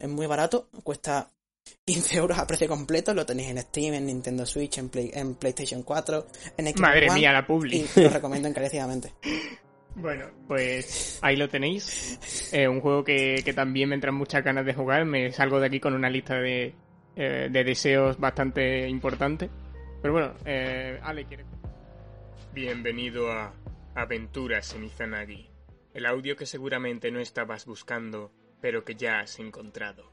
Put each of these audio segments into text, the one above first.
es muy barato, cuesta 15 euros a precio completo, lo tenéis en Steam, en Nintendo Switch, en, Play- en PlayStation 4, en Xbox Madre One, mía, la publi. y lo recomiendo encarecidamente. Bueno, pues ahí lo tenéis. Eh, un juego que, que también me entran muchas ganas de jugar. Me salgo de aquí con una lista de, eh, de deseos bastante importante. Pero bueno, eh, Ale, ¿quieres? Bienvenido a Aventuras en Izanagi. El audio que seguramente no estabas buscando, pero que ya has encontrado.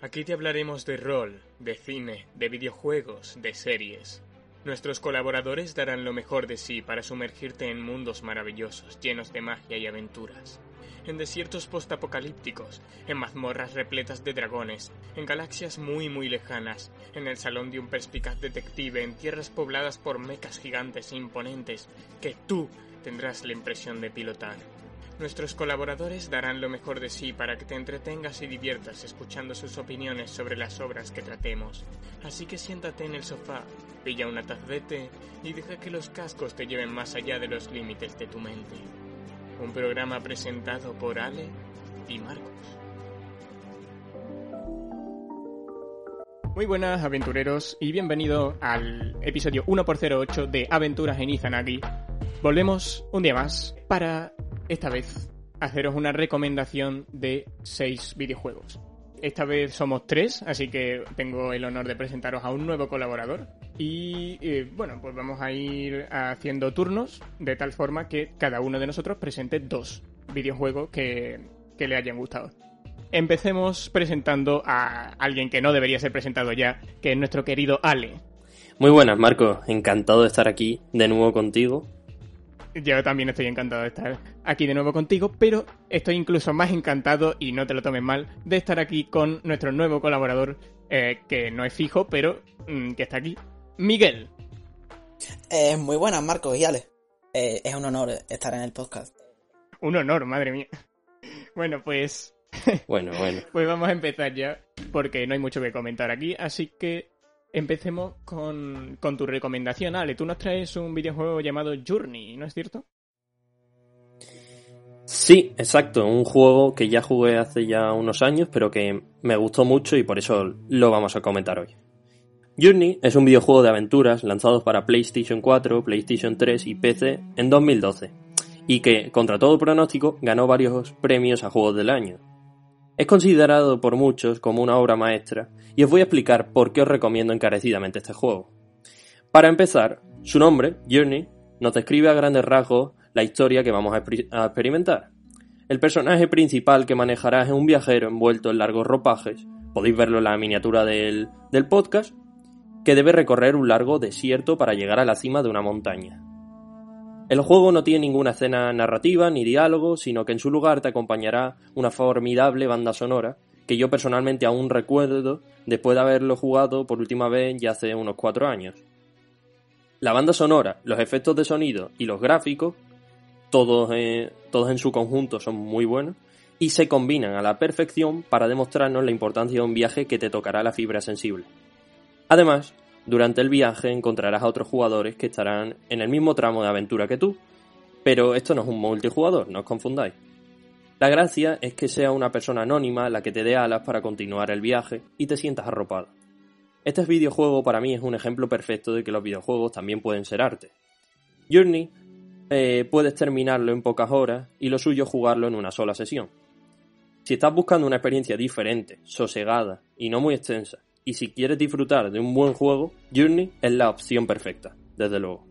Aquí te hablaremos de rol, de cine, de videojuegos, de series. Nuestros colaboradores darán lo mejor de sí para sumergirte en mundos maravillosos, llenos de magia y aventuras. En desiertos postapocalípticos, en mazmorras repletas de dragones, en galaxias muy muy lejanas, en el salón de un perspicaz detective, en tierras pobladas por mecas gigantes e imponentes, que tú tendrás la impresión de pilotar. Nuestros colaboradores darán lo mejor de sí para que te entretengas y diviertas escuchando sus opiniones sobre las obras que tratemos. Así que siéntate en el sofá, pilla una taza de té y deja que los cascos te lleven más allá de los límites de tu mente. Un programa presentado por Ale y Marcos. Muy buenas aventureros y bienvenido al episodio 1x08 de Aventuras en Izanagi. Volvemos un día más para esta vez haceros una recomendación de 6 videojuegos. Esta vez somos tres, así que tengo el honor de presentaros a un nuevo colaborador. Y eh, bueno, pues vamos a ir haciendo turnos de tal forma que cada uno de nosotros presente dos videojuegos que, que le hayan gustado. Empecemos presentando a alguien que no debería ser presentado ya, que es nuestro querido Ale. Muy buenas, Marco. Encantado de estar aquí de nuevo contigo. Yo también estoy encantado de estar aquí de nuevo contigo, pero estoy incluso más encantado, y no te lo tomes mal, de estar aquí con nuestro nuevo colaborador, eh, que no es fijo, pero mm, que está aquí, Miguel. Eh, muy buenas, Marcos y Ale. Eh, es un honor estar en el podcast. Un honor, madre mía. Bueno, pues, Bueno, bueno. pues vamos a empezar ya, porque no hay mucho que comentar aquí, así que empecemos con, con tu recomendación, Ale. Tú nos traes un videojuego llamado Journey, ¿no es cierto? Sí, exacto. Un juego que ya jugué hace ya unos años, pero que me gustó mucho y por eso lo vamos a comentar hoy. Journey es un videojuego de aventuras lanzado para PlayStation 4, PlayStation 3 y PC en 2012, y que, contra todo pronóstico, ganó varios premios a Juegos del Año. Es considerado por muchos como una obra maestra, y os voy a explicar por qué os recomiendo encarecidamente este juego. Para empezar, su nombre, Journey, nos describe a grandes rasgos la historia que vamos a, experi- a experimentar. El personaje principal que manejarás es un viajero envuelto en largos ropajes, podéis verlo en la miniatura del podcast, que debe recorrer un largo desierto para llegar a la cima de una montaña. El juego no tiene ninguna escena narrativa ni diálogo, sino que en su lugar te acompañará una formidable banda sonora que yo personalmente aún recuerdo después de haberlo jugado por última vez ya hace unos cuatro años. La banda sonora, los efectos de sonido y los gráficos, todos, eh, todos en su conjunto son muy buenos y se combinan a la perfección para demostrarnos la importancia de un viaje que te tocará la fibra sensible. Además, durante el viaje encontrarás a otros jugadores que estarán en el mismo tramo de aventura que tú, pero esto no es un multijugador, no os confundáis. La gracia es que sea una persona anónima la que te dé alas para continuar el viaje y te sientas arropado. Este videojuego para mí es un ejemplo perfecto de que los videojuegos también pueden ser arte. Journey eh, puedes terminarlo en pocas horas y lo suyo jugarlo en una sola sesión. Si estás buscando una experiencia diferente, sosegada y no muy extensa, y si quieres disfrutar de un buen juego, Journey es la opción perfecta, desde luego.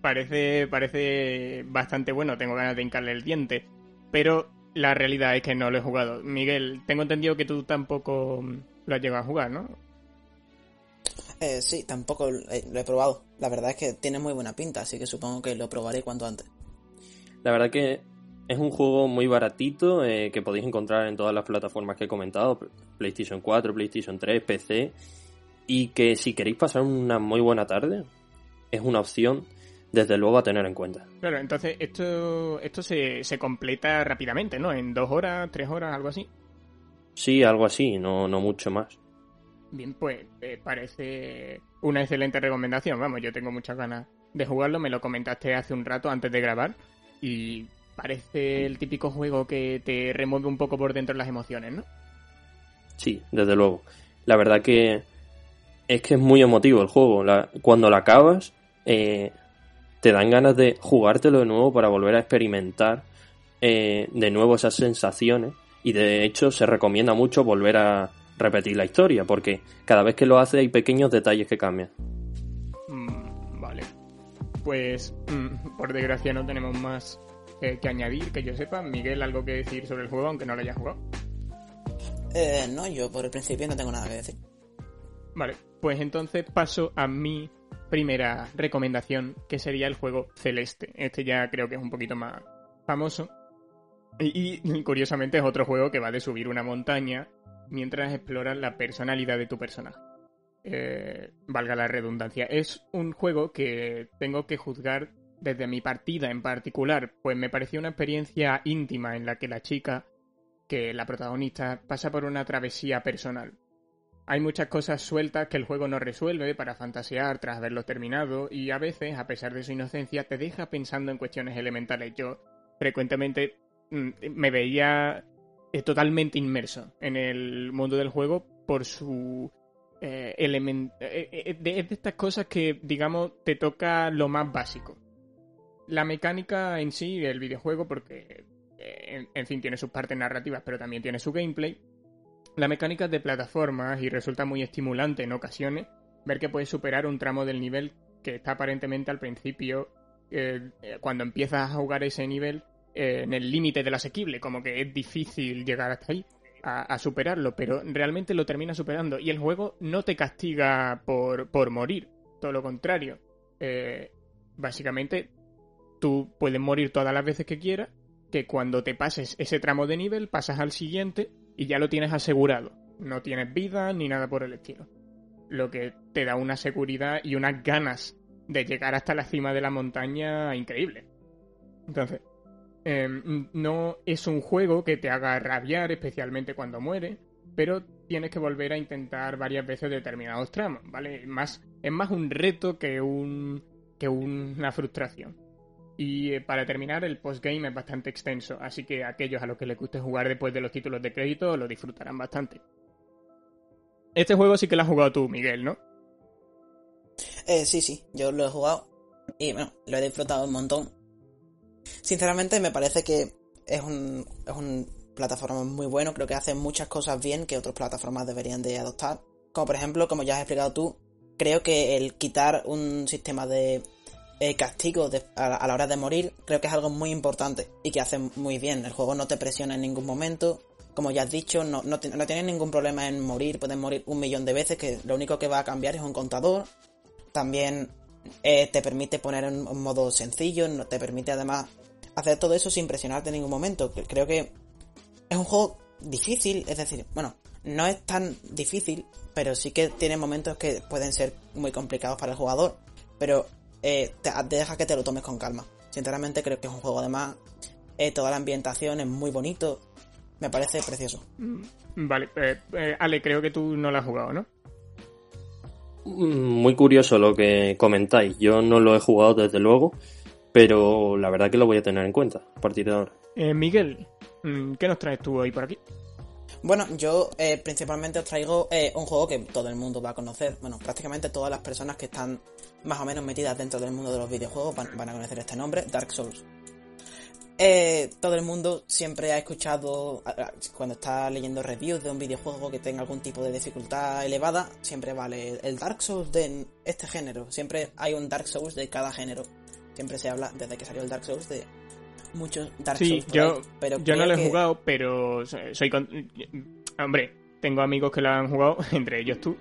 Parece, parece bastante bueno, tengo ganas de hincarle el diente, pero la realidad es que no lo he jugado. Miguel, tengo entendido que tú tampoco mm, lo has llegado a jugar, ¿no? Eh, sí, tampoco eh, lo he probado. La verdad es que tiene muy buena pinta, así que supongo que lo probaré cuanto antes. La verdad que es un juego muy baratito eh, que podéis encontrar en todas las plataformas que he comentado, PlayStation 4, PlayStation 3, PC, y que si queréis pasar una muy buena tarde, es una opción desde luego a tener en cuenta. Claro, entonces esto, esto se, se completa rápidamente, ¿no? En dos horas, tres horas, algo así. Sí, algo así, no, no mucho más. Bien, pues eh, parece una excelente recomendación. Vamos, yo tengo muchas ganas de jugarlo. Me lo comentaste hace un rato antes de grabar. Y parece el típico juego que te remueve un poco por dentro las emociones, ¿no? Sí, desde luego. La verdad que es que es muy emotivo el juego. cuando lo acabas, eh, te dan ganas de jugártelo de nuevo para volver a experimentar eh, de nuevo esas sensaciones. Y de hecho se recomienda mucho volver a repetir la historia, porque cada vez que lo hace hay pequeños detalles que cambian. Mm, vale. Pues mm, por desgracia no tenemos más eh, que añadir, que yo sepa. Miguel, ¿algo que decir sobre el juego, aunque no lo haya jugado? Eh, no, yo por el principio no tengo nada que decir. Vale, pues entonces paso a mi primera recomendación, que sería el juego Celeste. Este ya creo que es un poquito más famoso. Y, curiosamente es otro juego que va de subir una montaña mientras exploras la personalidad de tu personaje. Eh, valga la redundancia. Es un juego que tengo que juzgar desde mi partida en particular, pues me pareció una experiencia íntima en la que la chica, que la protagonista, pasa por una travesía personal. Hay muchas cosas sueltas que el juego no resuelve para fantasear tras haberlo terminado y a veces, a pesar de su inocencia, te deja pensando en cuestiones elementales. Yo frecuentemente mm, me veía eh, totalmente inmerso en el mundo del juego por su eh, elemento... Eh, de, estas cosas que, digamos, te toca lo más básico. La mecánica en sí del videojuego, porque, en fin, tiene sus partes narrativas, pero también tiene su gameplay la mecánica de plataformas y resulta muy estimulante en ocasiones ver que puedes superar un tramo del nivel que está aparentemente al principio, eh, eh, cuando empiezas a jugar ese nivel, eh, en el límite del asequible, como que es difícil llegar hasta ahí, a, superarlo, pero realmente lo terminas superando y el juego no te castiga por, por morir, todo lo contrario. básicamente, tú puedes morir todas las veces que quieras, que cuando te pases ese tramo de nivel pasas al siguiente y ya lo tienes asegurado. No tienes vida ni nada por el estilo. Lo que te da una seguridad y unas ganas de llegar hasta la cima de la montaña increíble. Entonces, em, no es un juego que te haga rabiar, especialmente cuando muere, pero tienes que volver a intentar varias veces determinados tramos, ¿vale? Más, es más un reto que, un, que una frustración. Y eh, para terminar, el postgame es bastante extenso, así que aquellos a los que les guste jugar después de los títulos de crédito lo disfrutarán bastante. Este juego sí que lo has jugado tú, Miguel, ¿no? Eh, sí, sí, yo lo he jugado y bueno, lo he disfrutado un montón. Sinceramente me parece que es un, es un plataforma muy bueno, creo que hace muchas cosas bien que otras plataformas deberían de adoptar. Como por ejemplo, como ya has explicado tú, creo que el quitar un sistema de eh, castigo a, la hora de morir, creo que es algo muy importante y que hace muy bien. El juego no te presiona en ningún momento. Como ya has dicho, no, no, tienes ningún problema en morir, puedes morir un millón de veces, que lo único que va a cambiar es un contador. También eh, te permite poner en modo sencillo, no te permite además hacer todo eso sin presionarte en ningún momento. Creo que es un juego difícil, es decir, bueno, no es tan difícil, pero sí que tiene momentos que pueden ser muy complicados para el jugador. Pero eh, te, deja que te lo tomes con calma. Sinceramente creo que es un juego además, eh, toda la ambientación es muy bonito, me parece precioso. Mm, vale, eh, Ale, creo que tú no lo has jugado, ¿no? Mm, muy curioso lo que comentáis. Yo no lo he jugado desde luego, pero la verdad que lo voy a tener en cuenta a partir de ahora. Miguel, mm, ¿qué nos traes tú hoy por aquí? Bueno, yo eh, principalmente os traigo eh, un juego que todo el mundo va a conocer. Bueno, prácticamente todas las personas que están más o menos metidas dentro del mundo de los videojuegos van, a conocer este nombre, Dark Souls. Eh, todo el mundo siempre ha escuchado, cuando está leyendo reviews de un videojuego que tenga algún tipo de dificultad elevada, siempre vale el Dark Souls de este género. Siempre hay un Dark Souls de cada género. Siempre se habla, desde que salió el Dark Souls, de muchos Dark sí, yo, pero yo no lo he jugado, pero soy hombre, tengo amigos que lo han jugado, entre ellos tú,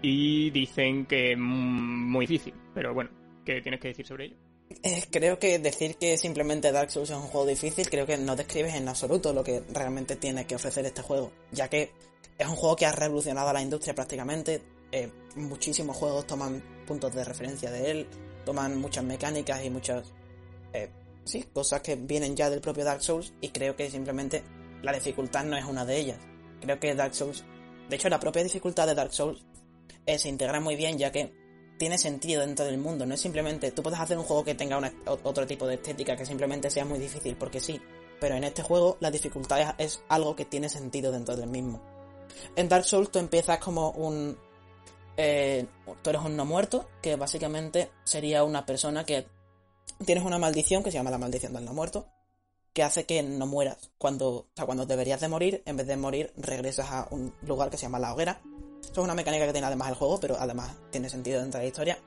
y dicen que es muy difícil. Pero bueno, ¿qué tienes que decir sobre ello? Eh, creo que decir que simplemente Dark Souls es un juego difícil, creo que no describes en absoluto lo que realmente tiene que ofrecer este juego, ya que es un juego que ha revolucionado la industria prácticamente. Eh, muchísimos juegos toman puntos de referencia de él, toman muchas mecánicas y muchas eh, sí, cosas que vienen ya del propio Dark Souls y creo que simplemente la dificultad no es una de ellas. Creo que Dark Souls, de hecho la propia dificultad de Dark Souls eh, se integra muy bien ya que tiene sentido dentro del mundo, no es simplemente tú puedes hacer un juego que tenga otro tipo de estética que simplemente sea muy difícil porque sí, pero en este juego la dificultad es, algo que tiene sentido dentro del mismo. En Dark Souls tú empiezas como un... eh, tú eres un no muerto, que básicamente sería una persona que tienes una maldición que se llama la maldición del no muerto, que hace que no mueras. Cuando, o sea, cuando deberías de morir, en vez de morir, regresas a un lugar que se llama la hoguera. Eso es una mecánica que tiene además el juego, pero además tiene sentido dentro de la historia.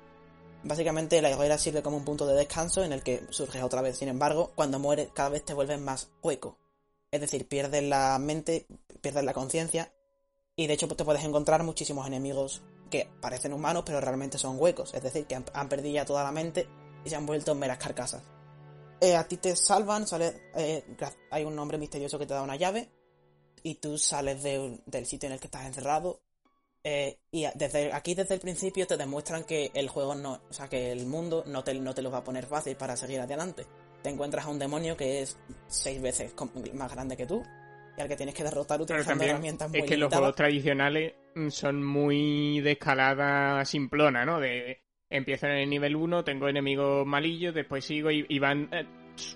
Básicamente la hoguera sirve como un punto de descanso en el que surges otra vez. Sin embargo, cuando mueres cada vez te vuelves más hueco. Es decir, pierdes la mente, pierdes la conciencia y de hecho te puedes encontrar muchísimos enemigos que parecen humanos pero realmente son huecos. Es decir, que han, han perdido ya toda la mente y se han vuelto meras carcasas. Eh, a ti te salvan, sale, eh, hay un nombre misterioso que te da una llave y tú sales de- del sitio en el que estás encerrado. eh, y desde aquí, desde el principio, te demuestran que el juego no, o sea, que el mundo no te, no te lo va a poner fácil para seguir adelante. Te encuentras a un demonio que es seis veces más grande que tú y al que tienes que derrotar utilizando también herramientas muy es que los juegos tradicionales mm, son muy de escalada simplona, ¿no? De empiezo en el nivel 1, tengo enemigos malillos, después sigo y, van eh,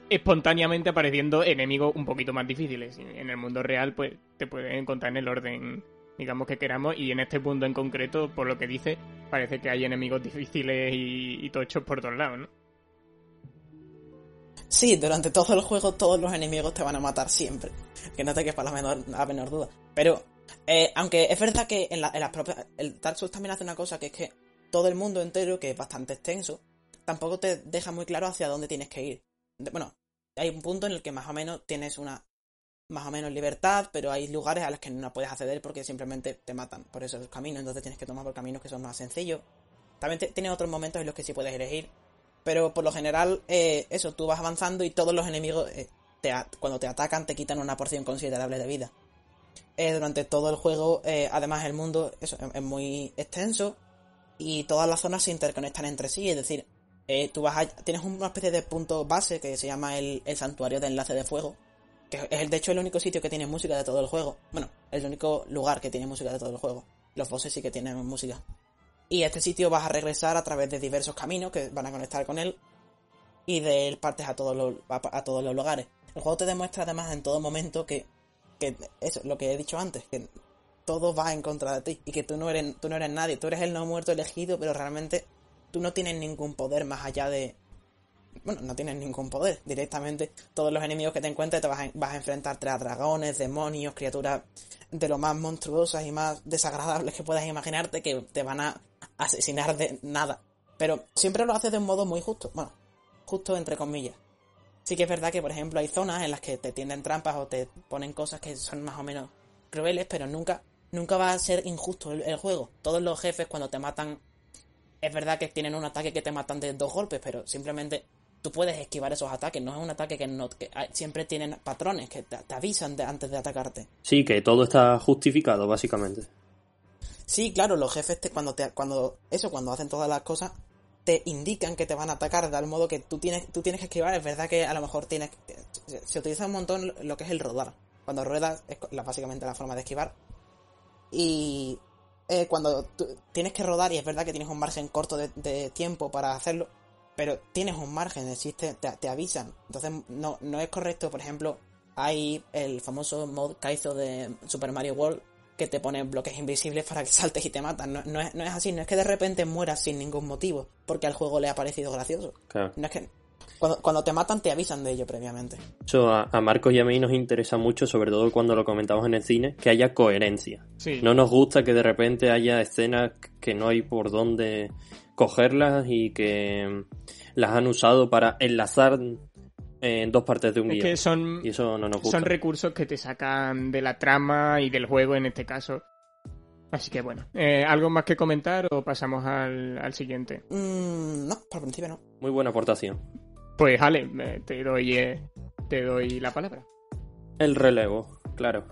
espontáneamente apareciendo enemigos un poquito más difíciles. En el mundo real, pues te puedes encontrar en el orden, digamos que queramos, y en este punto en concreto, por lo que dice, parece que hay enemigos difíciles y, tochos por todos lados, ¿no? Sí, durante todo el juego todos los enemigos te van a matar siempre. Que no te quepa la menor, la menor duda. Pero, eh, aunque es verdad que en, en las propias... El Dark Souls también hace una cosa que es que todo el mundo entero, que es bastante extenso, tampoco te deja muy claro hacia dónde tienes que ir. Bueno, hay un punto en el que más o menos tienes una... Más o menos libertad, pero hay lugares a los que no puedes acceder porque simplemente te matan por esos caminos, entonces tienes que tomar por caminos que son más sencillos. También te- tiene otros momentos en los que sí puedes elegir, pero por lo general, eh, eso, tú vas avanzando y todos los enemigos, eh, te cuando te atacan, te quitan una porción considerable de vida. Eh, durante todo el juego, además el mundo eso, es, es muy extenso y todas las zonas se interconectan entre sí, es decir, eh, tú vas a- tienes una especie de punto base que se llama el, santuario de enlace de fuego, que es el- de hecho el único sitio que tiene música de todo el juego. Bueno, el único lugar que tiene música de todo el juego. Los bosses sí que tienen música. Y a este sitio vas a regresar a través de diversos caminos que van a conectar con él y de él partes a todos los, a, a todos los lugares. El juego te demuestra además en todo momento que, que eso, lo que he dicho antes, que todo va en contra de ti y que tú no eres, tú no eres nadie, tú eres el no muerto elegido, pero realmente tú no tienes ningún poder más allá de... Bueno, no tienes ningún poder. Directamente todos los enemigos que te encuentres te vas a, vas a enfrentarte a dragones, demonios, criaturas de lo más monstruosas y más desagradables que puedas imaginarte que te van a asesinar de nada. Pero siempre lo haces de un modo muy justo. Bueno, justo entre comillas. Sí que es verdad que, por ejemplo, hay zonas en las que te tienden trampas o te ponen cosas que son más o menos crueles, pero nunca, nunca va a ser injusto el, el juego. Todos los jefes cuando te matan, es verdad que tienen un ataque que te matan de dos golpes, pero simplemente tú puedes esquivar esos ataques. No es un ataque que no, que siempre tienen patrones que te, te avisan de- antes de atacarte. Sí, que todo está justificado, básicamente. Sí, claro, los jefes te, cuando te, cuando eso, cuando hacen todas las cosas, te indican que te van a atacar de tal modo que tú tienes, tú tienes que esquivar. Es verdad que a lo mejor tienes, se, se utiliza un montón lo que es el rodar. Cuando ruedas es la- básicamente la forma de esquivar. Y eh, cuando tú tienes que rodar y es verdad que tienes un margen corto de, de tiempo para hacerlo, pero tienes un margen, existe, te, te avisan. Entonces no, no es correcto, por ejemplo, hay el famoso mod Kaizo de Super Mario World que te pone bloques invisibles para que saltes y te matan. No, no es, no es así, no es que de repente mueras sin ningún motivo, porque al juego le ha parecido gracioso. Claro. No es que cuando, cuando te matan te avisan de ello previamente. Eso a, a Marcos y a mí nos interesa mucho, sobre todo cuando lo comentamos en el cine, que haya coherencia. Sí. No nos gusta que de repente haya escenas que no hay por dónde cogerlas y que las han usado para enlazar en dos partes de un es guion. que son, Y eso no nos gusta. son recursos que te sacan de la trama y del juego en este caso. Así que bueno, eh, ¿algo más que comentar o pasamos al, al siguiente? Mm, no, por principio no. Muy buena aportación. Pues Ale, te doy, eh, te doy la palabra. El relevo, claro.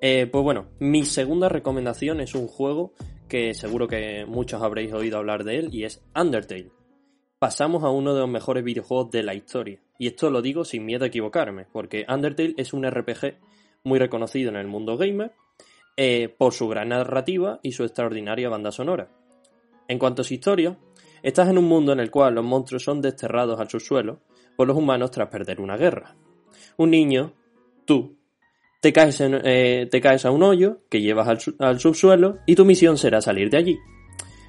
Eh, pues bueno, mi segunda recomendación es un juego que seguro que muchos habréis oído hablar de él y es Undertale. Pasamos a uno de los mejores videojuegos de la historia. Y esto lo digo sin miedo a equivocarme, porque Undertale es un RPG muy reconocido en el mundo gamer eh, por su gran narrativa y su extraordinaria banda sonora. En cuanto a su historia, estás en un mundo en el cual los monstruos son desterrados al subsuelo por los humanos tras perder una guerra. Un niño, tú, Te caes, en- eh, te caes a un hoyo que llevas al, al subsuelo y tu misión será salir de allí.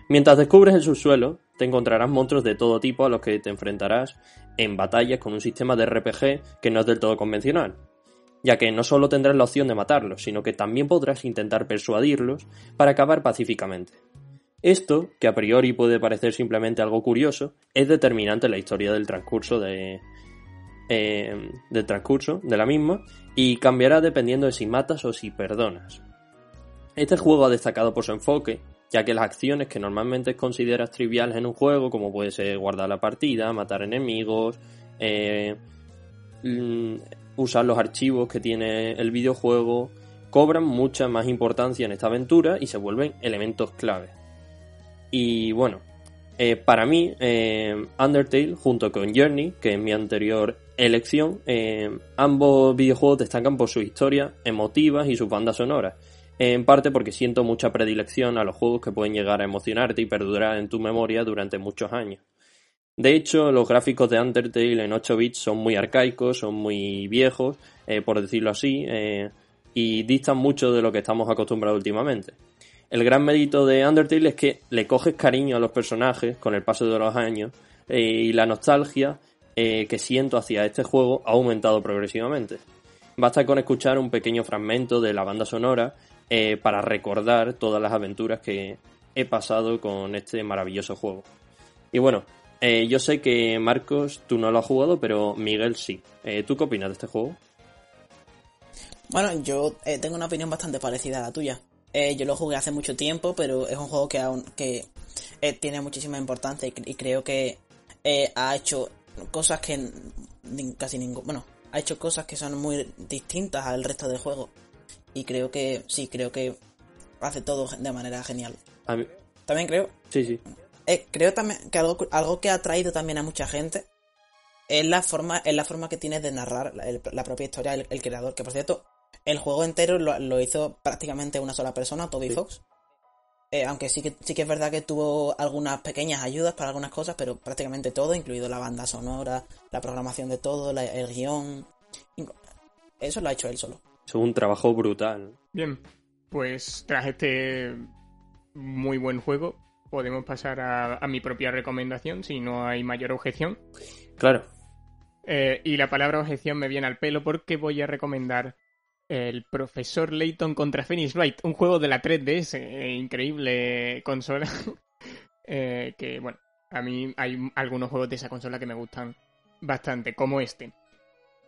Mientras descubres el subsuelo, te encontrarás monstruos de todo tipo a los que te enfrentarás en batallas con un sistema de RPG que no es del todo convencional, ya que no solo tendrás la opción de matarlos, sino que también podrás intentar persuadirlos para acabar pacíficamente. Esto, que a priori puede parecer simplemente algo curioso, es determinante en la historia del transcurso de, eh, del transcurso de la misma y cambiará dependiendo de si matas o si perdonas. Este juego ha destacado por su enfoque, ya que las acciones que normalmente consideras triviales en un juego, como puede ser guardar la partida, matar enemigos, eh, mm, usar los archivos que tiene el videojuego, cobran mucha más importancia en esta aventura y se vuelven elementos clave. Y bueno, eh, para mí, eh, Undertale junto con Journey, que es mi anterior elección, eh, ambos videojuegos destacan por su historia emotivas y sus bandas sonoras. En parte porque siento mucha predilección a los juegos que pueden llegar a emocionarte y perdurar en tu memoria durante muchos años. De hecho, los gráficos de Undertale en 8 bits son muy arcaicos, son muy viejos, por decirlo así, y distan mucho de lo que estamos acostumbrados últimamente. El gran mérito de Undertale es que le coges cariño a los personajes con el paso de los años eh, y la nostalgia eh, que siento hacia este juego ha aumentado progresivamente. Basta con escuchar un pequeño fragmento de la banda sonora eh, para recordar todas las aventuras que he pasado con este maravilloso juego. Y bueno, yo sé que Marcos tú no lo has jugado, pero Miguel sí. ¿Tú qué opinas de este juego? Bueno, yo tengo una opinión bastante parecida a la tuya. Eh, yo lo jugué hace mucho tiempo, pero es un juego que aún que eh, tiene muchísima importancia y, cre- y creo que eh, ha hecho cosas que casi ningún, bueno, ha hecho cosas que son muy distintas al resto del juego y creo que sí, creo que hace todo de manera genial. A mí- También creo Sí, sí. creo también que algo, algo que ha atraído también a mucha gente es la forma, es la forma que tiene de narrar la propia historia el, el creador. Que por cierto, el juego entero lo, lo hizo prácticamente una sola persona, Toby Sí. Fox. Eh, aunque sí que, sí que es verdad que tuvo algunas pequeñas ayudas para algunas cosas, pero prácticamente todo, incluido la banda sonora, la programación de todo, la- el guion. Eso lo ha hecho él solo. Es un trabajo brutal. Bien, pues tras este muy buen juego, podemos pasar a, a mi propia recomendación, si no hay mayor objeción. Claro. Eh, y la palabra objeción me viene al pelo porque voy a recomendar el Profesor Layton contra Phoenix Wright, un juego de la 3DS, eh, increíble consola. Eh, que bueno, a mí hay algunos juegos de esa consola que me gustan bastante, como este.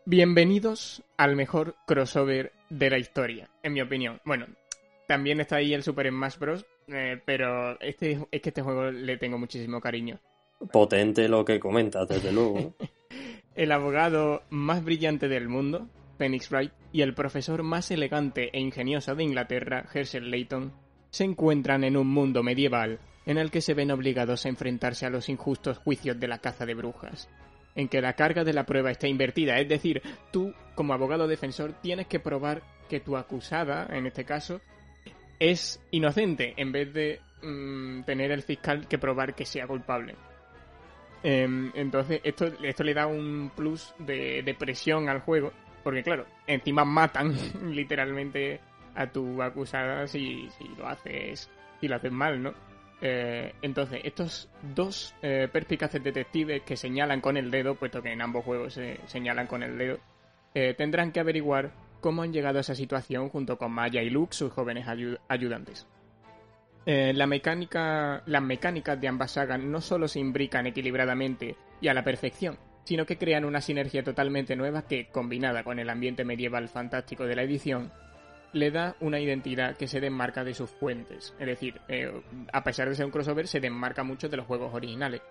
Bienvenidos al mejor crossover de la historia, en mi opinión. Bueno, también está ahí el Super Smash Bros. eh, pero este, es que este juego le tengo muchísimo cariño. Potente lo que comentas, desde luego. el abogado más brillante del mundo, Phoenix Wright, y el profesor más elegante e ingenioso de Inglaterra, Herschel Layton, se encuentran en un mundo medieval en el que se ven obligados a enfrentarse a los injustos juicios de la caza de brujas, en que la carga de la prueba está invertida, es decir, tú, como abogado defensor, tienes que probar que tu acusada, en este caso, es inocente, en vez de mm, tener el fiscal que probar que sea culpable. Em, entonces, esto, esto le da un plus de, de presión al juego. Porque, claro, encima matan literalmente a tu acusada si, lo haces si lo haces mal, ¿no? Eh, entonces, estos dos eh, perspicaces detectives que señalan con el dedo, puesto que en ambos juegos se señalan con el dedo, eh, tendrán que averiguar cómo han llegado a esa situación junto con Maya y Luke, sus jóvenes ayu- ayudantes. La mecánica, las mecánicas de ambas sagas no solo se imbrican equilibradamente y a la perfección, sino que crean una sinergia totalmente nueva que, combinada con el ambiente medieval fantástico de la edición, le da una identidad que se desmarca de sus fuentes. Es decir, eh, a pesar de ser un crossover, se desmarca mucho de los juegos originales.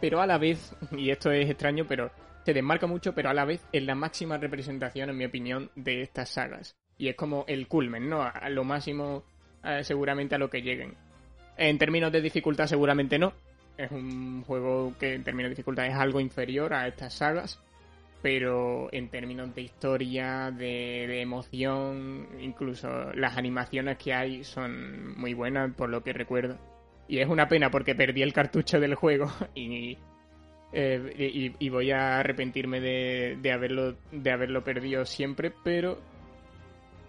Pero a la vez, y esto es extraño, pero se desmarca mucho, pero a la vez es la máxima representación, en mi opinión, de estas sagas. Y es como el culmen, ¿no? A lo máximo, eh, seguramente a lo que lleguen. En términos de dificultad, seguramente no. Es un juego que en términos de dificultad es algo inferior a estas sagas. Pero en términos de historia, de, emoción, incluso las animaciones que hay son muy buenas, por lo que recuerdo. Y es una pena porque perdí el cartucho del juego y, eh, y voy a arrepentirme de, de, haberlo, de haberlo perdido siempre, pero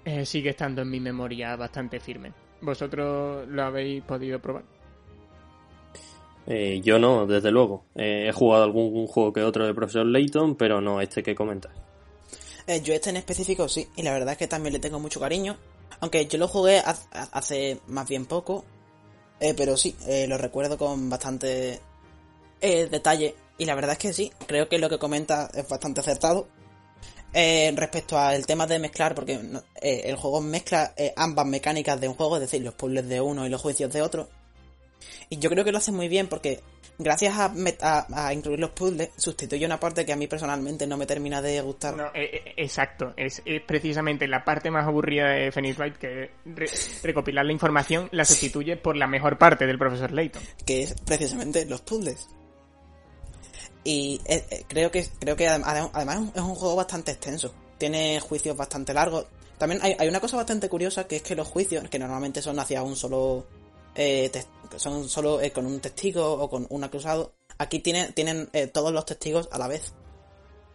eh, sigue estando en mi memoria bastante firme. ¿Vosotros lo habéis podido probar? Eh, yo no, desde luego. Eh, he jugado algún juego que otro de Profesor Layton, pero no este que comentas. Eh, yo este en específico sí, y la verdad es que también le tengo mucho cariño. Aunque yo lo jugué hace más bien poco, pero sí, lo recuerdo con bastante detalle. Y la verdad es que sí, creo que lo que comenta es bastante acertado. respecto al tema de mezclar, porque el juego mezcla ambas mecánicas de un juego, es decir, los puzzles de uno y los juicios de otro. Y yo creo que lo hace muy bien porque gracias a, incluir los puzzles sustituye una parte que a mí personalmente no me termina de gustar. No, eh, eh, exacto, es, precisamente la parte más aburrida de Phoenix Wright que recopilar la información la sustituye por la mejor parte del profesor Layton. Que es precisamente los puzzles. Y eh, creo que creo que además es un juego bastante extenso. Tiene juicios bastante largos. También hay, hay una cosa bastante curiosa que es que los juicios, que normalmente son hacia un solo eh, son solo eh, con un testigo o con un acusado. Aquí tienen, tienen eh, todos los testigos a la vez.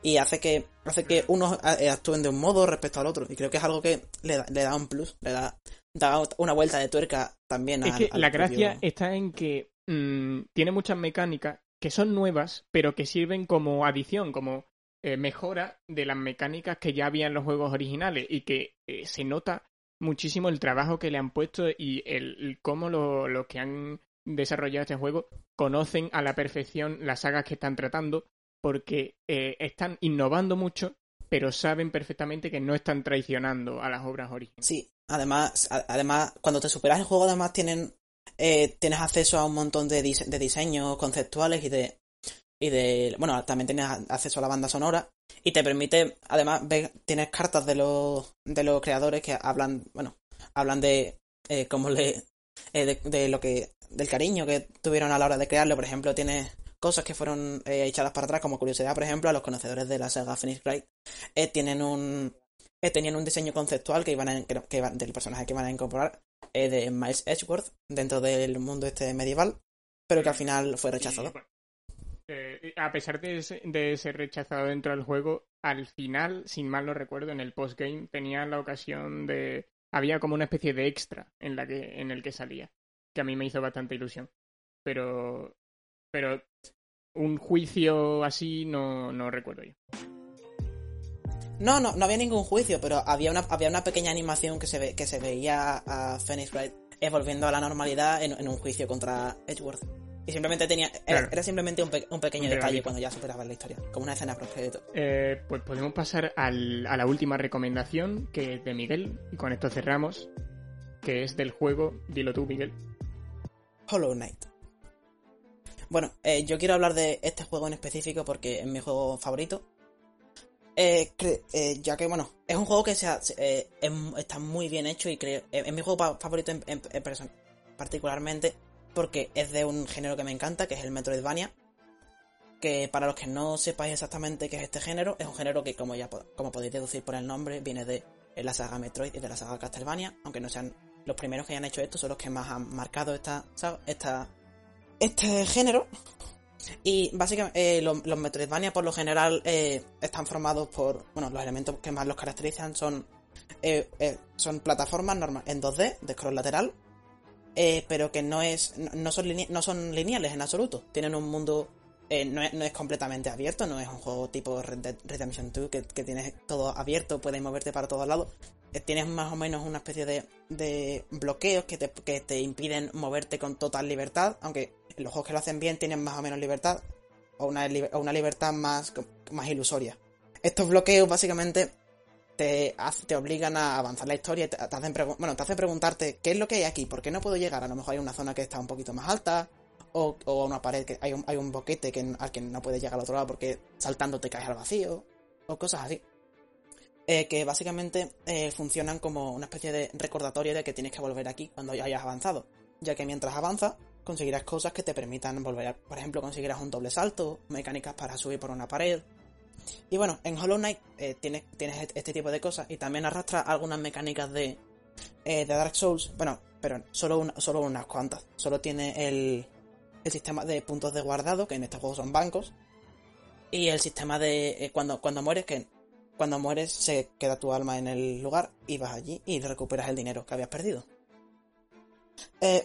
Y hace que, hace que unos actúen de un modo respecto al otro. Y creo que es algo que le da, un plus, le da, una vuelta de tuerca también a. Que la gracia está en que mm, tiene muchas mecánicas que son nuevas, pero que sirven como adición, como mejora de las mecánicas que ya había en los juegos originales y que se nota muchísimo el trabajo que le han puesto y el, cómo los que han desarrollado este juego conocen a la perfección las sagas que están tratando porque eh, están innovando mucho pero saben perfectamente que no están traicionando a las obras originales. Sí, además, además cuando te superas el juego además tienen eh, tienes acceso a un montón de diseños conceptuales y de y de bueno también tienes acceso a la banda sonora y te permite además ver, tienes cartas de los de los creadores que hablan bueno hablan de eh, cómo le eh, de, lo que del cariño que tuvieron a la hora de crearlo. Por ejemplo tienes cosas que fueron eh, echadas para atrás como curiosidad por ejemplo a los conocedores de la saga Phoenix Wright eh, tienen un tenían un diseño conceptual que iban a, que, del personaje que iban a incorporar de Miles Edgeworth dentro del mundo este medieval pero que al final fue rechazado eh, a pesar de, ser rechazado dentro del juego, al final, sin mal lo recuerdo, en el postgame tenía la ocasión de... Había como una especie de extra en, la que, en el que salía, que a mí me hizo bastante ilusión. Pero... Pero un juicio así no, no recuerdo yo. No, no, no había ningún juicio, pero había una, pequeña animación que se, ve, que se veía a Phoenix Wright volviendo a la normalidad en un juicio contra Edgeworth. Y simplemente tenía. Era, simplemente un, pequeño detalle cuando ya superabas la historia. Como una escena post eh, Pues podemos pasar a la última recomendación, que es de Miguel. Y con esto cerramos. Que es del juego. Dilo tú, Miguel. Hollow Knight. Bueno, eh, yo quiero hablar de este juego en específico porque es mi juego favorito. Eh, ya que, bueno, es un juego que está muy bien hecho y creo. Es mi juego favorito en, en, particularmente porque es de un género que me encanta, que es el Metroidvania. Que para los que no sepáis exactamente qué es este género, es un género que, como ya como podéis deducir por el nombre, viene de la saga Metroid y de la saga Castlevania, aunque no sean los primeros que hayan hecho esto, son los que más han marcado esta, esta este género. Y básicamente eh, los, Metroidvania por lo general eh, están formados por, bueno, los elementos que más los caracterizan son eh, son plataformas normal en 2D de scroll lateral eh, pero que no es no son, no son lineales en absoluto. Tienen un mundo eh, no, es, no, es, completamente abierto, no es un juego tipo Red Dead Redemption 2 que, que tienes todo abierto, puedes moverte para todos lados. Eh, tienes más o menos una especie de, de bloqueos que te, que te impiden moverte con total libertad, aunque los juegos que lo hacen bien tienen más o menos libertad, o una, o una libertad más, más ilusoria. Estos bloqueos básicamente te, obligan a avanzar la historia y te, hacen, bueno, te hacen preguntarte qué es lo que hay aquí, por qué no puedo llegar. A lo mejor hay una zona que está un poquito más alta, o, una pared que hay un, hay un boquete que, al que no puedes llegar al otro lado porque saltando te caes al vacío, o cosas así. Eh, que básicamente eh, funcionan como una especie de recordatorio de que tienes que volver aquí cuando ya hayas avanzado, ya que mientras avanzas conseguirás cosas que te permitan volver, a, por ejemplo, conseguirás un doble salto, mecánicas para subir por una pared, y bueno, en Hollow Knight eh, tienes, este tipo de cosas y también arrastra algunas mecánicas de, eh, de Dark Souls. Bueno, pero solo, solo unas cuantas. Solo tiene el, el sistema de puntos de guardado, que en este juego son bancos. Y el sistema de eh, cuando, cuando mueres, que cuando mueres se queda tu alma en el lugar y vas allí y recuperas el dinero que habías perdido.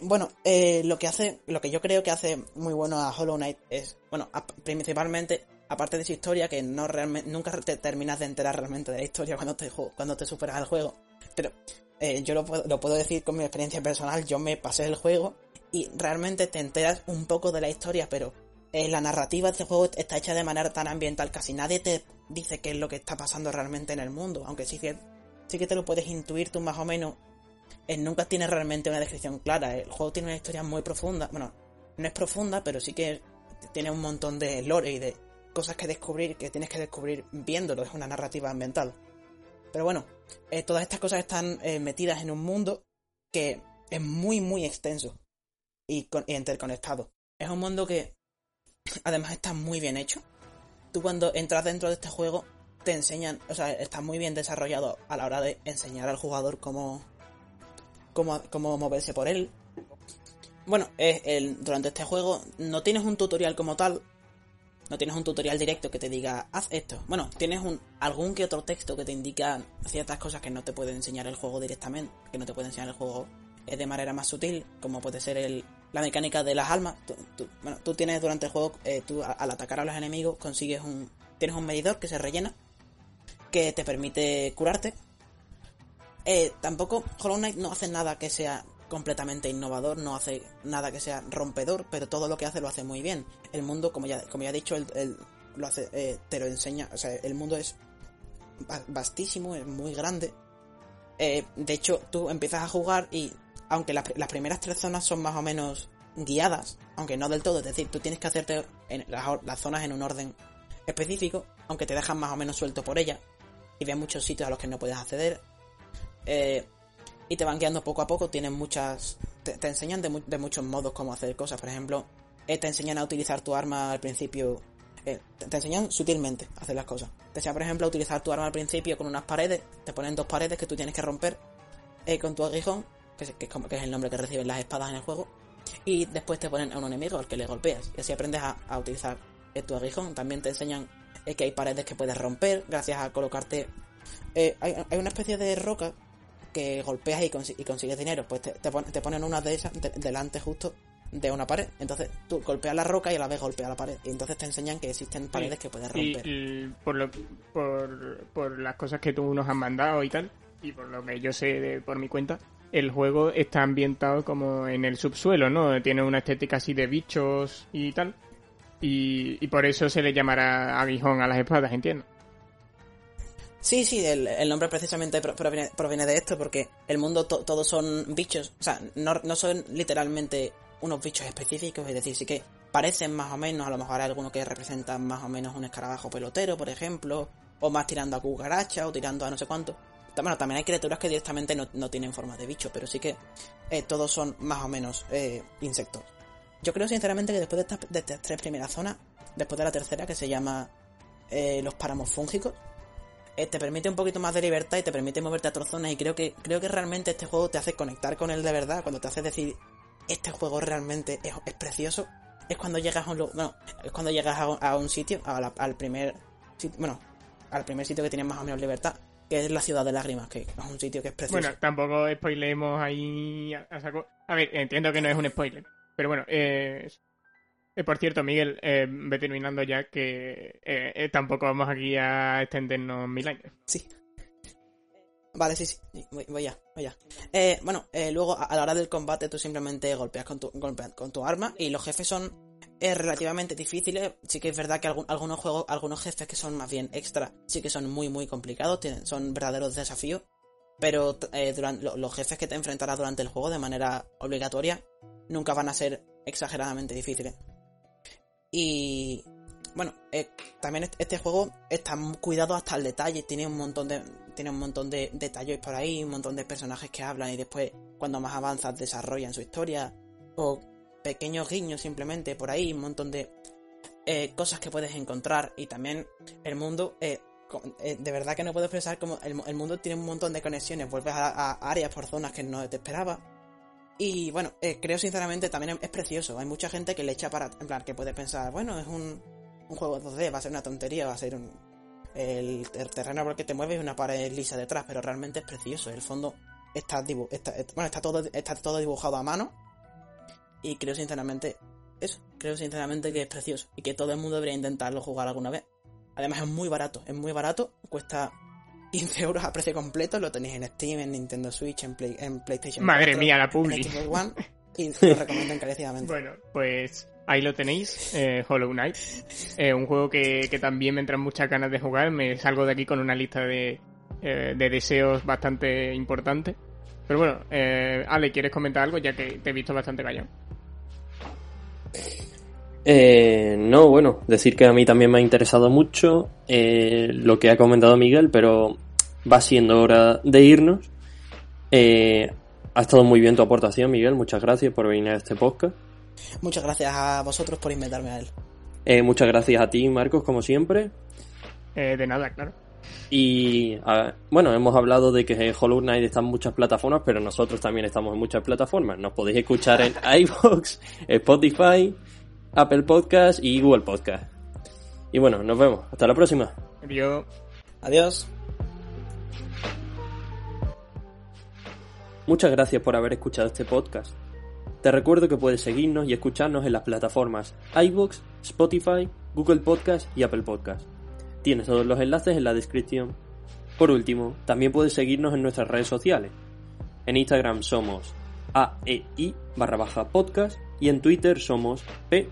Bueno, lo que hace, lo que yo creo que hace muy bueno a Hollow Knight es, bueno, principalmente, aparte de su historia, que no realmente, nunca te terminas de enterar realmente de la historia cuando te, cuando te superas el juego. Pero eh, yo lo puedo, lo puedo decir con mi experiencia personal, yo me pasé el juego y realmente te enteras un poco de la historia, pero la narrativa de este juego está hecha de manera tan ambiental, casi nadie te dice qué es lo que está pasando realmente en el mundo, aunque sí que, sí que te lo puedes intuir tú más o menos nunca tiene realmente una descripción clara. El juego tiene una historia muy profunda. Bueno, no es profunda, pero sí que tiene un montón de lore y de cosas que descubrir que tienes que descubrir viéndolo. Es una narrativa ambiental. Pero bueno, eh, todas estas cosas están eh, metidas en un mundo que es muy, muy extenso y, y interconectado. Es un mundo que además está muy bien hecho. Tú cuando entras dentro de este juego te enseñan, o sea, está muy bien desarrollado a la hora de enseñar al jugador cómo, cómo, moverse por él. Bueno, el, durante este juego no tienes un tutorial como tal, no tienes un tutorial directo que te diga haz esto. Bueno, tienes un algún que otro texto que te indica ciertas cosas que no te puede enseñar el juego directamente, que no te puede enseñar el juego de manera más sutil, como puede ser el, la mecánica de las almas. Tú, bueno, tú tienes durante el juego, eh, tú al atacar a los enemigos consigues un, tienes un medidor que se rellena, que te permite curarte eh, tampoco Hollow Knight no hace nada que sea completamente innovador, no hace nada que sea rompedor, pero todo lo que hace lo hace muy bien. El mundo, como ya, como ya he dicho, lo hace, eh, te lo enseña, o sea, el mundo es vastísimo, es muy grande. Eh, de hecho, tú empiezas a jugar y aunque las primeras tres zonas son más o menos guiadas, aunque no del todo, es decir, tú tienes que hacerte en las, zonas en un orden específico, aunque te dejan más o menos suelto por ella, y ves muchos sitios a los que no puedes acceder, eh, y te van guiando poco a poco, tienen muchas... Te, enseñan de, muchos modos cómo hacer cosas, por ejemplo, eh, te enseñan a utilizar tu arma al principio... Eh, te, enseñan sutilmente a hacer las cosas. Te enseñan, por ejemplo, a utilizar tu arma al principio con unas paredes, te ponen dos paredes que tú tienes que romper con tu aguijón, que es, que, es, el nombre que reciben las espadas en el juego, y después te ponen a un enemigo al que le golpeas, y así aprendes a, a utilizar tu aguijón. También te enseñan que hay paredes que puedes romper gracias a colocarte... hay, hay una especie de roca que golpeas y, consigues dinero, pues te, te, ponen una de esas delante justo de una pared. Entonces tú golpeas la roca y a la vez golpeas la pared. Y entonces te enseñan que existen paredes que puedes romper. Y, por, lo, por, por, las cosas que tú nos has mandado y tal, y por lo que yo sé de, por mi cuenta, el juego está ambientado como en el subsuelo, ¿no? Tiene una estética así de bichos y tal. Y, y por eso se le llamará aguijón a las espadas, entiendo. Sí, sí, el, nombre precisamente proviene, de esto, porque el mundo todos son bichos, o sea, no, no, son literalmente unos bichos específicos, es decir, sí que parecen más o menos, a lo mejor hay algunos que representan más o menos un escarabajo pelotero, por ejemplo, o más tirando a cucaracha, o tirando a no sé cuánto. Bueno, también hay criaturas que directamente no, tienen forma de bicho, pero sí que eh, todos son más o menos eh, insectos. Yo creo sinceramente que después de estas, de estas tres primeras zonas, después de la tercera que se llama eh, los páramos fúngicos, eh, te permite un poquito más de libertad y te permite moverte a otras zonas. Y creo que creo que realmente este juego te hace conectar con él de verdad. Cuando te hace decir este juego realmente es, precioso es cuando llegas a un bueno, es cuando llegas a, un sitio al primer bueno al primer sitio que tiene más o menos libertad que es la ciudad de lágrimas que es un sitio que es precioso. Bueno tampoco spoilemos ahí a, saco. A ver entiendo que no es un spoiler pero bueno eh, eh, por cierto, Miguel, eh, ve terminando ya que eh, eh, tampoco vamos aquí a extendernos mil años. Sí. Vale, sí, sí, voy, ya, voy ya. bueno, luego a, la hora del combate tú simplemente golpeas con tu, con tu arma y los jefes son relativamente difíciles. Sí que es verdad que algunos juegos, algunos jefes que son más bien extra, sí que son muy, muy complicados, tienen, son verdaderos desafíos. Pero durante, los jefes que te enfrentarás durante el juego de manera obligatoria nunca van a ser exageradamente difíciles. Y bueno, eh, también este juego está cuidado hasta el detalle, tiene un montón de tiene un montón de detalles por ahí, un montón de personajes que hablan y después cuando más avanzas desarrollan su historia. O pequeños guiños simplemente por ahí, un montón de eh, cosas que puedes encontrar. Y también el mundo eh, de verdad que no puedo expresar como el, mundo tiene un montón de conexiones, vuelves a, a áreas por zonas que no te esperaba y bueno, eh, creo sinceramente también es precioso. Hay mucha gente que le echa para. En plan, que puede pensar, bueno, es un, un juego 2D, va a ser una tontería, va a ser un. el, terreno por el que te mueves es una pared lisa detrás, pero realmente es precioso. El fondo está, está, bueno, está todo, está todo dibujado a mano. Y creo sinceramente, eso, creo sinceramente que es precioso. Y que todo el mundo debería intentarlo jugar alguna vez. Además es muy barato, es muy barato, cuesta 15 euros a precio completo, lo tenéis en Steam, en Nintendo Switch, en, en PlayStation Madre mía, la publi. y lo recomiendo encarecidamente. Bueno, pues ahí lo tenéis, eh, Hollow Knight. Eh, un juego que, también me entran muchas ganas de jugar. Me salgo de aquí con una lista de, eh, de deseos bastante importante. Pero bueno, Ale, ¿quieres comentar algo? Ya que te he visto bastante callado. no, bueno, decir que a mí también me ha interesado mucho lo que ha comentado Miguel, pero va siendo hora de irnos. ha estado muy bien tu aportación, Miguel. Muchas gracias por venir a este podcast. Muchas gracias a vosotros por invitarme a él. Eh, muchas gracias a ti, Marcos, como siempre. Eh, de nada, claro. Y bueno, hemos hablado de que Hollow Knight está en muchas plataformas, pero nosotros también estamos en muchas plataformas. Nos podéis escuchar en iVoox, Spotify, Apple Podcast y Google Podcast. Y bueno, nos vemos. Hasta la próxima. Adiós. Adiós. Muchas gracias por haber escuchado este podcast. Te recuerdo que puedes seguirnos y escucharnos en las plataformas iVoox, Spotify, Google Podcast y Apple Podcast. Tienes todos los enlaces en la descripción. Por último, también puedes seguirnos en nuestras redes sociales. En Instagram somos aei barra baja podcast y en Twitter somos p.